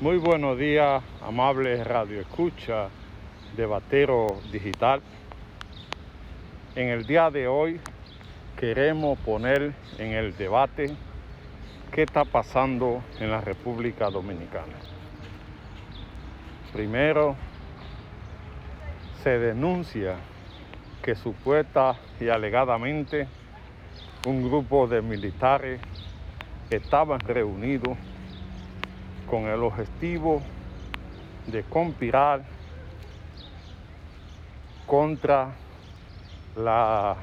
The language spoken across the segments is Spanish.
Muy buenos días, amables Radio Escucha de Batero Digital. En el día de hoy queremos poner en el debate qué está pasando en la República Dominicana. Primero, se denuncia que supuesta y alegadamente un grupo de militares estaban reunidos con el objetivo de conspirar contra la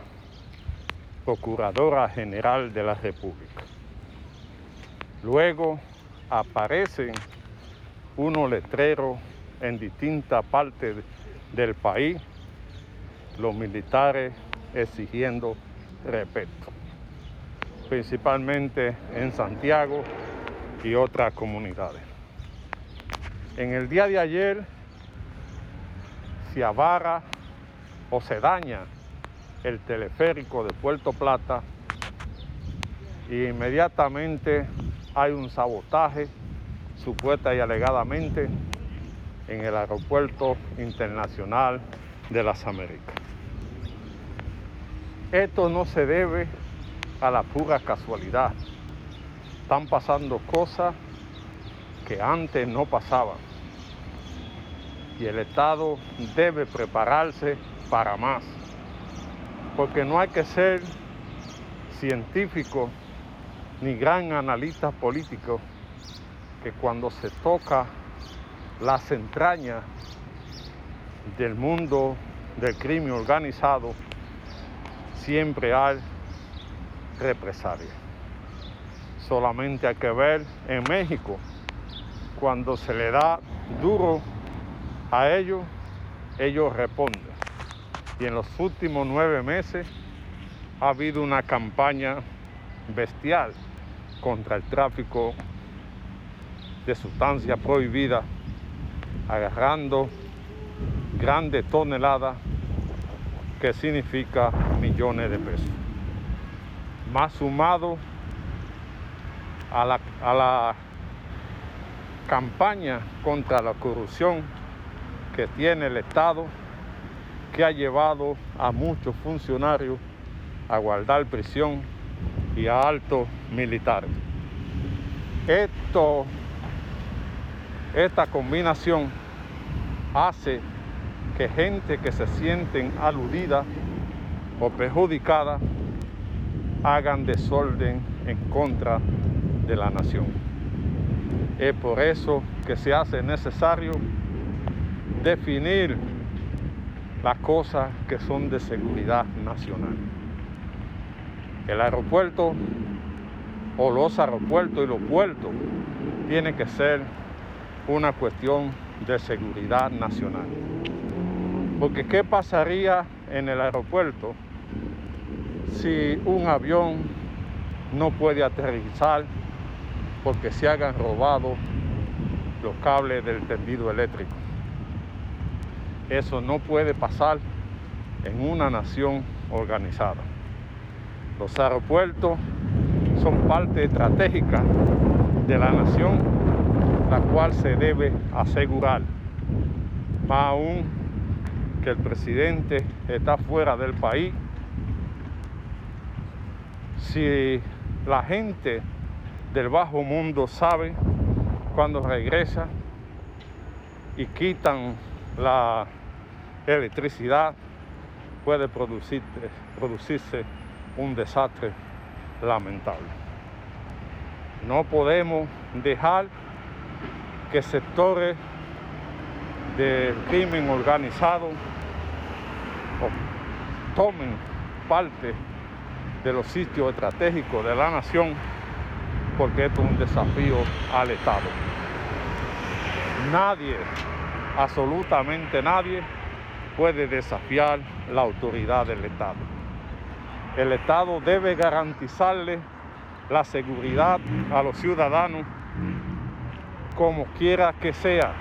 Procuradora General de la República. Luego aparecen unos letreros en distintas partes del país, los militares exigiendo respeto, principalmente en Santiago y otras comunidades. En el día de ayer se abarra o se daña el teleférico de Puerto Plata y inmediatamente hay un sabotaje supuesta y alegadamente en el aeropuerto internacional de las Américas. Esto no se debe a la pura casualidad, están pasando cosas que antes no pasaban. Y el Estado debe prepararse para más. Porque no hay que ser científico ni gran analista político que cuando se toca las entrañas del mundo del crimen organizado, siempre hay represalia. Solamente hay que ver en México, cuando se le da duro a ellos, ellos responden. Y en los últimos nueve meses ha habido una campaña bestial contra el tráfico de sustancias prohibidas, agarrando grandes toneladas que significa millones de pesos. Más sumado a la, a la campaña contra la corrupción que tiene el Estado, que ha llevado a muchos funcionarios a guardar prisión y a altos militares. Esto, esta combinación hace que gente que se sienten aludida o perjudicada hagan desorden en contra de la nación. Es por eso que se hace necesario definir las cosas que son de seguridad nacional. El aeropuerto o los aeropuertos y los puertos tiene que ser una cuestión de seguridad nacional. Porque ¿qué pasaría en el aeropuerto si un avión no puede aterrizar porque se hagan robado los cables del tendido eléctrico. Eso no puede pasar en una nación organizada. Los aeropuertos son parte estratégica de la nación, la cual se debe asegurar. Más aún que el presidente está fuera del país, si la gente del bajo mundo sabe cuando regresa y quitan la electricidad, puede producirse un desastre lamentable. No podemos dejar que sectores del crimen organizado tomen parte de los sitios estratégicos de la nación porque esto es un desafío al Estado. Nadie, absolutamente nadie, puede desafiar la autoridad del Estado. El Estado debe garantizarle la seguridad a los ciudadanos como quiera que sea.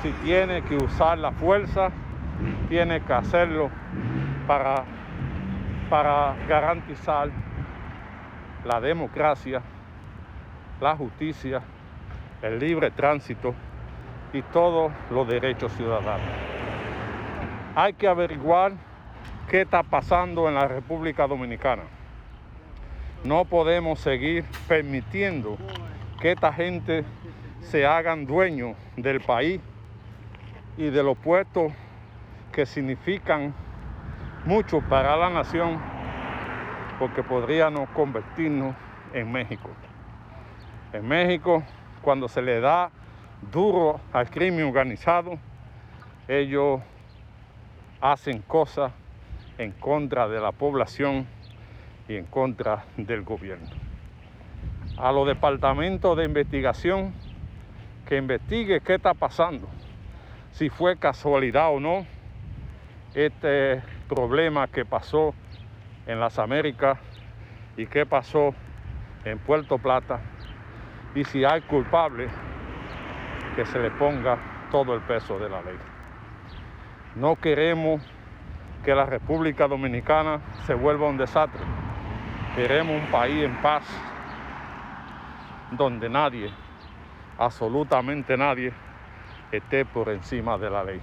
Si tiene que usar la fuerza, tiene que hacerlo para, para garantizar la democracia, la justicia, el libre tránsito y todos los derechos ciudadanos. Hay que averiguar qué está pasando en la República Dominicana. No podemos seguir permitiendo que esta gente se hagan dueños del país y de los puestos que significan mucho para la nación porque podríamos convertirnos en México. En México, cuando se le da duro al crimen organizado, ellos hacen cosas en contra de la población y en contra del gobierno. A los departamentos de investigación que investigue qué está pasando, si fue casualidad o no este problema que pasó en las Américas y qué pasó en Puerto Plata y si hay culpable que se le ponga todo el peso de la ley. No queremos que la República Dominicana se vuelva un desastre. Queremos un país en paz donde nadie, absolutamente nadie, esté por encima de la ley.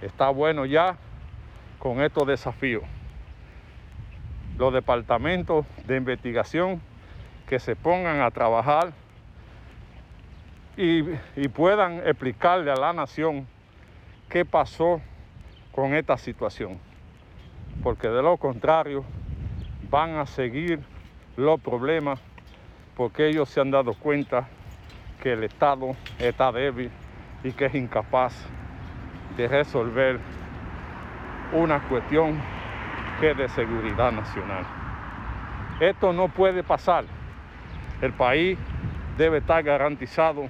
Está bueno ya con estos desafíos. Los departamentos de investigación que se pongan a trabajar y, puedan explicarle a la nación qué pasó con esta situación. Porque de lo contrario van a seguir los problemas porque ellos se han dado cuenta que el Estado está débil y que es incapaz de resolver una cuestión que de seguridad nacional. Esto no puede pasar. El país debe estar garantizado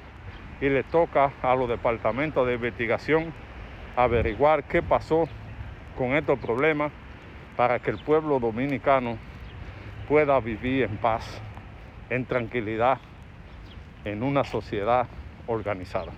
y le toca a los departamentos de investigación averiguar qué pasó con estos problemas para que el pueblo dominicano pueda vivir en paz, en tranquilidad, en una sociedad organizada.